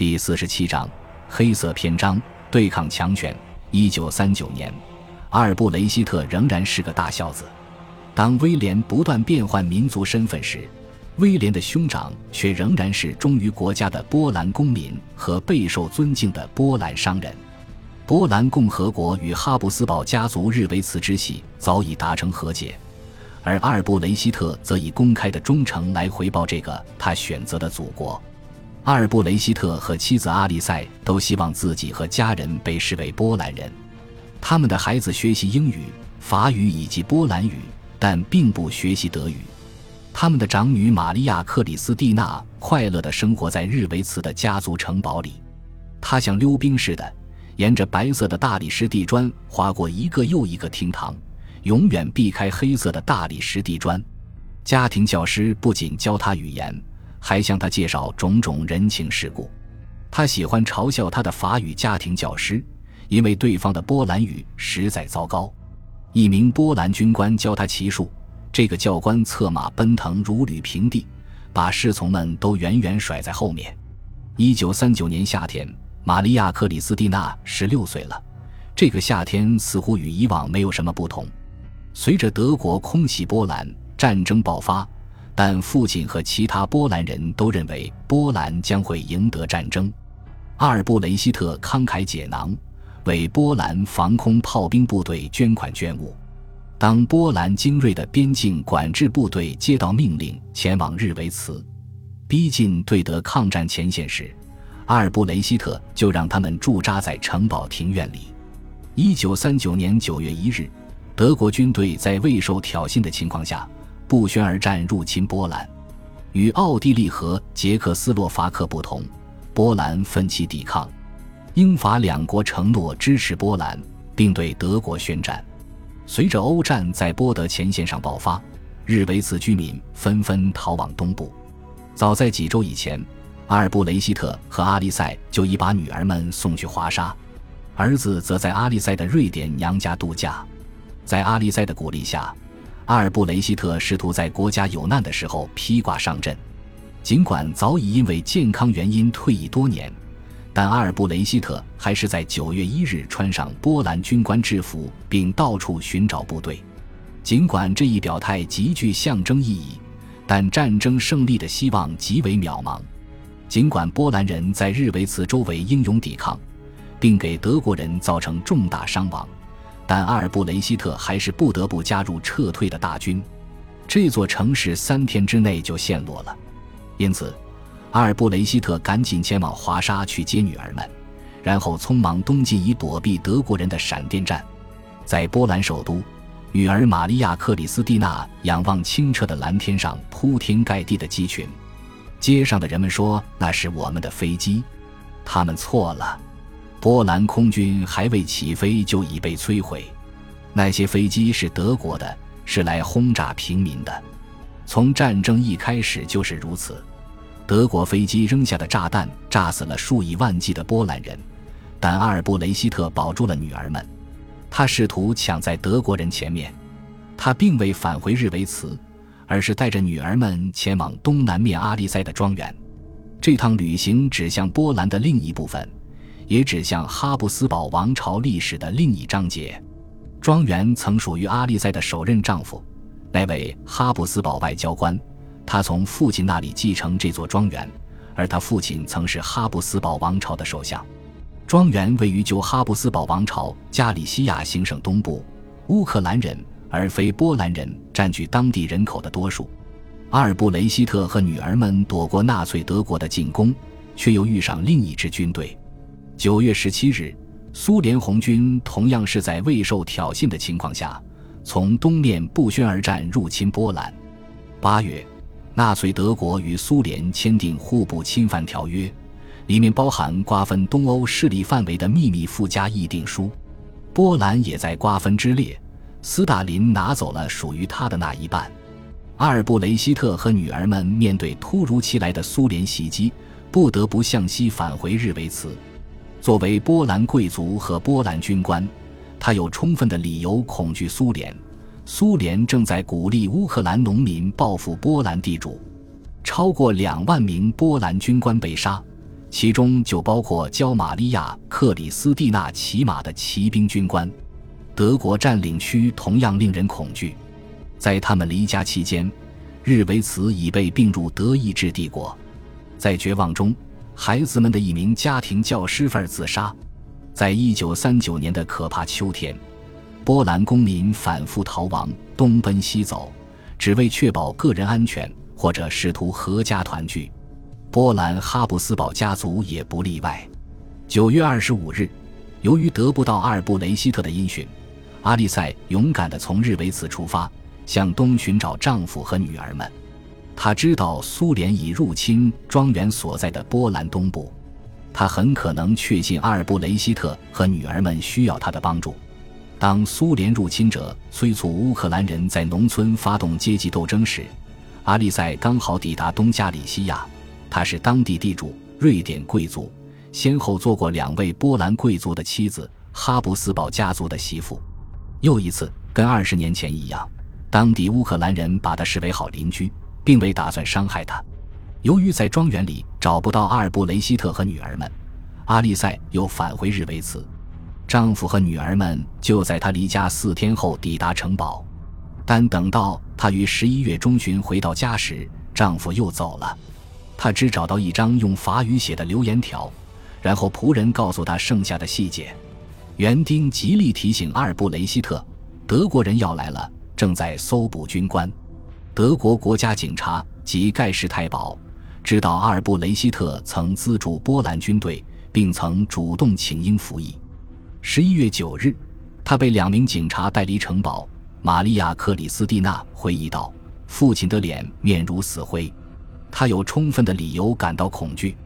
第四十七章黑色篇章：对抗强权。一九三九年，阿尔布雷希特仍然是个大孝子。当威廉不断变换民族身份时，威廉的兄长却仍然是忠于国家的波兰公民和备受尊敬的波兰商人。波兰共和国与哈布斯堡家族日维茨之系早已达成和解，而阿尔布雷希特则以公开的忠诚来回报这个他选择的祖国。阿尔布雷希特和妻子阿丽塞都希望自己和家人被视为波兰人，他们的孩子学习英语、法语以及波兰语，但并不学习德语。他们的长女玛利亚·克里斯蒂娜快乐地生活在日维茨的家族城堡里，她像溜冰似的，沿着白色的大理石地砖划过一个又一个厅堂，永远避开黑色的大理石地砖。家庭教师不仅教她语言。还向他介绍种种人情世故，他喜欢嘲笑他的法语家庭教师，因为对方的波兰语实在糟糕。一名波兰军官教他骑术，这个教官策马奔腾如履平地，把侍从们都远远甩在后面。一九三九年夏天，玛利亚·克里斯蒂娜十六岁了，这个夏天似乎与以往没有什么不同。随着德国空袭波兰，战争爆发。但父亲和其他波兰人都认为波兰将会赢得战争。阿尔布雷希特慷慨解囊，为波兰防空炮兵部队捐款捐物。当波兰精锐的边境管制部队接到命令前往日维茨，逼近对德抗战前线时，阿尔布雷希特就让他们驻扎在城堡庭院里。一九三九年九月一日，德国军队在未受挑衅的情况下。不宣而战入侵波兰，与奥地利和捷克斯洛伐克不同，波兰奋起抵抗。英法两国承诺支持波兰，并对德国宣战。随着欧战在波德前线上爆发，日维茨居民纷纷逃往东部。早在几周以前，阿尔布雷希特和阿利塞就已把女儿们送去华沙，儿子则在阿利塞的瑞典娘家度假。在阿利塞的鼓励下。阿尔布雷希特试图在国家有难的时候披挂上阵，尽管早已因为健康原因退役多年，但阿尔布雷希特还是在九月一日穿上波兰军官制服，并到处寻找部队。尽管这一表态极具象征意义，但战争胜利的希望极为渺茫。尽管波兰人在日维茨周围英勇抵抗，并给德国人造成重大伤亡。但阿尔布雷希特还是不得不加入撤退的大军，这座城市三天之内就陷落了。因此，阿尔布雷希特赶紧前往华沙去接女儿们，然后匆忙东进以躲避德国人的闪电战。在波兰首都，女儿玛利亚·克里斯蒂娜仰望清澈的蓝天上铺天盖地的机群，街上的人们说那是我们的飞机，他们错了。波兰空军还未起飞就已被摧毁，那些飞机是德国的，是来轰炸平民的。从战争一开始就是如此。德国飞机扔下的炸弹炸死了数以万计的波兰人，但阿尔布雷希特保住了女儿们。他试图抢在德国人前面，他并未返回日维茨，而是带着女儿们前往东南面阿利塞的庄园。这趟旅行指向波兰的另一部分。也指向哈布斯堡王朝历史的另一章节。庄园曾属于阿利塞的首任丈夫，那位哈布斯堡外交官。他从父亲那里继承这座庄园，而他父亲曾是哈布斯堡王朝的首相。庄园位于旧哈布斯堡王朝加里西亚行省东部，乌克兰人而非波兰人占据当地人口的多数。阿尔布雷希特和女儿们躲过纳粹德国的进攻，却又遇上另一支军队。九月十七日，苏联红军同样是在未受挑衅的情况下，从东面不宣而战入侵波兰。八月，纳粹德国与苏联签订互不侵犯条约，里面包含瓜分东欧势力范围的秘密附加议定书。波兰也在瓜分之列，斯大林拿走了属于他的那一半。阿尔布雷希特和女儿们面对突如其来的苏联袭击，不得不向西返回日维茨。作为波兰贵族和波兰军官，他有充分的理由恐惧苏联。苏联正在鼓励乌克兰农民报复波兰地主，超过两万名波兰军官被杀，其中就包括教玛利亚·克里斯蒂娜骑马的骑兵军官。德国占领区同样令人恐惧，在他们离家期间，日维茨已被并入德意志帝国。在绝望中，孩子们的一名家庭教师份自杀。在一九三九年的可怕秋天，波兰公民反复逃亡，东奔西走，只为确保个人安全或者试图合家团聚。波兰哈布斯堡家族也不例外。九月二十五日，由于得不到阿尔布雷希特的音讯，阿丽塞勇敢地从日维茨出发，向东寻找丈夫和女儿们。他知道苏联已入侵庄园所在的波兰东部。他很可能确信阿尔布雷希特和女儿们需要他的帮助。当苏联入侵者催促乌克兰人在农村发动阶级斗争时，阿利塞刚好抵达东加里西亚。他是当地地主，瑞典贵族，先后做过两位波兰贵族的妻子，哈布斯堡家族的媳妇。又一次，跟二十年前一样，当地乌克兰人把他视为好邻居，并未打算伤害他。由于在庄园里找不到阿尔布雷希特和女儿们，阿丽塞又返回日维茨。丈夫和女儿们就在她离家四天后抵达城堡，但等到她于十一月中旬回到家时，丈夫又走了。她只找到一张用法语写的留言条，然后仆人告诉她剩下的细节。园丁极力提醒阿尔布雷希特，德国人要来了，正在搜捕军官。德国国家警察及盖世太保。知道阿尔布雷希特曾资助波兰军队，并曾主动请缨服役。十一月九日，他被两名警察带离城堡。玛利亚·克里斯蒂娜回忆道：“父亲的脸面如死灰，他有充分的理由感到恐惧。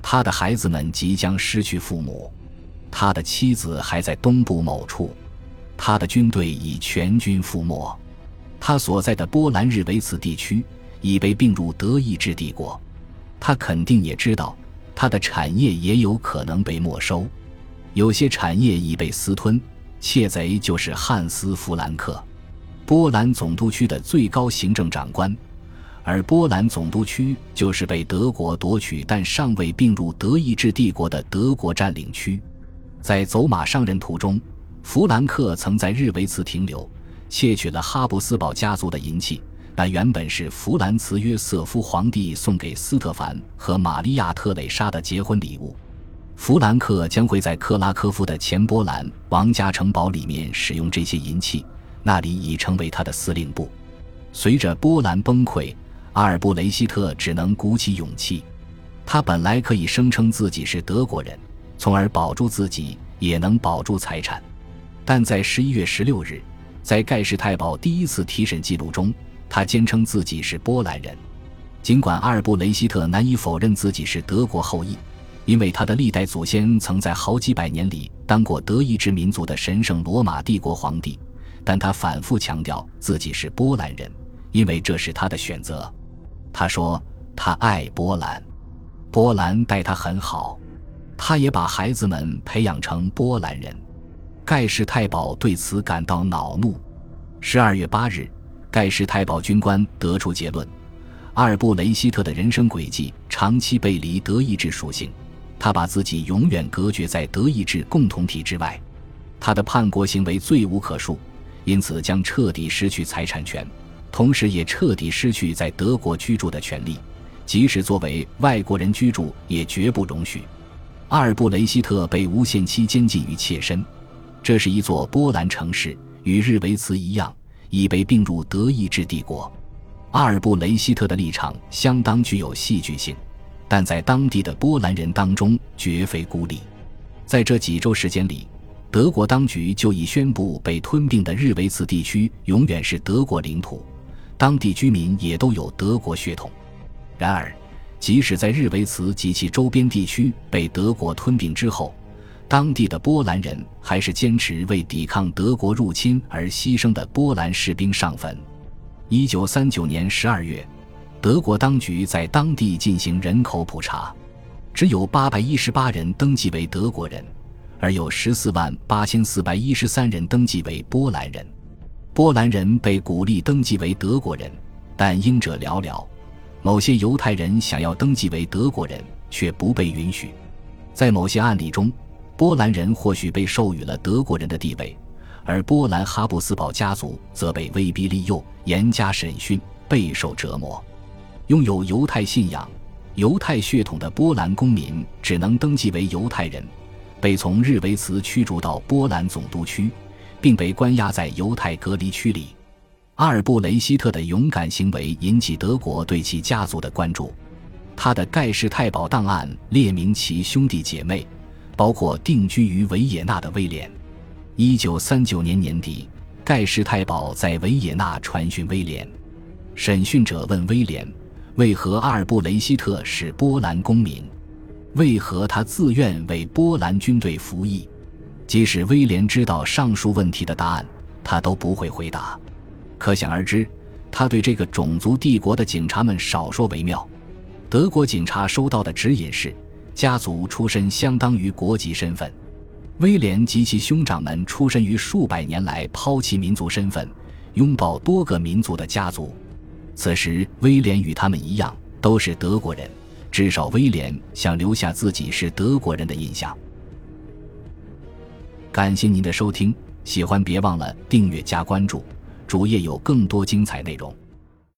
他的孩子们即将失去父母，他的妻子还在东部某处，他的军队已全军覆没，他所在的波兰日维茨地区已被并入德意志帝国。”他肯定也知道，他的产业也有可能被没收，有些产业已被私吞。窃贼就是汉斯·弗兰克，波兰总督区的最高行政长官，而波兰总督区就是被德国夺取但尚未并入德意志帝国的德国占领区。在走马上任途中，弗兰克曾在日维茨停留，窃取了哈布斯堡家族的银器。那原本是弗兰茨约瑟夫皇帝送给斯特凡和玛利亚特蕾莎的结婚礼物。弗兰克将会在克拉科夫的前波兰王家城堡里面使用这些银器，那里已成为他的司令部。随着波兰崩溃，阿尔布雷希特只能鼓起勇气。他本来可以声称自己是德国人，从而保住自己，也能保住财产。但在十一月十六日，在盖世太保第一次提审记录中。他坚称自己是波兰人，尽管阿尔布雷希特难以否认自己是德国后裔，因为他的历代祖先曾在好几百年里当过德意志民族的神圣罗马帝国皇帝，但他反复强调自己是波兰人，因为这是他的选择。他说他爱波兰，波兰待他很好，他也把孩子们培养成波兰人。盖世太保对此感到恼怒。十二月八日。盖世太保军官得出结论：阿尔布雷希特的人生轨迹长期背离德意志属性，他把自己永远隔绝在德意志共同体之外，他的叛国行为罪无可恕，因此将彻底失去财产权，同时也彻底失去在德国居住的权利，即使作为外国人居住也绝不容许。阿尔布雷希特被无限期监禁于切身，这是一座波兰城市，与日维茨一样。已被并入德意志帝国，阿尔布雷希特的立场相当具有戏剧性，但在当地的波兰人当中绝非孤立。在这几周时间里，德国当局就已宣布被吞并的日维茨地区永远是德国领土，当地居民也都有德国血统。然而，即使在日维茨及其周边地区被德国吞并之后，当地的波兰人还是坚持为抵抗德国入侵而牺牲的波兰士兵上坟。一九三九年十二月，德国当局在当地进行人口普查，只有八百一十八人登记为德国人，而有十四万八千四百一十三人登记为波兰人。波兰人被鼓励登记为德国人，但应者寥寥。某些犹太人想要登记为德国人，却不被允许。在某些案例中，波兰人或许被授予了德国人的地位，而波兰哈布斯堡家族则被威逼利诱、严加审讯、备受折磨。拥有犹太信仰、犹太血统的波兰公民只能登记为犹太人，被从日维茨驱逐到波兰总督区，并被关押在犹太隔离区里。阿尔布雷希特的勇敢行为引起德国对其家族的关注。他的盖世太保档案列明其兄弟姐妹，包括定居于维也纳的威廉。一九三九年年底，盖世太保在维也纳传讯威廉。审讯者问威廉：“为何阿尔布雷希特是波兰公民？为何他自愿为波兰军队服役？”即使威廉知道上述问题的答案，他都不会回答。可想而知，他对这个种族帝国的警察们少说为妙。德国警察收到的指引是：家族出身相当于国籍身份。威廉及其兄长们出身于数百年来抛弃民族身份、拥抱多个民族的家族。此时，威廉与他们一样都是德国人，至少威廉想留下自己是德国人的印象。感谢您的收听，喜欢别忘了订阅加关注，主页有更多精彩内容。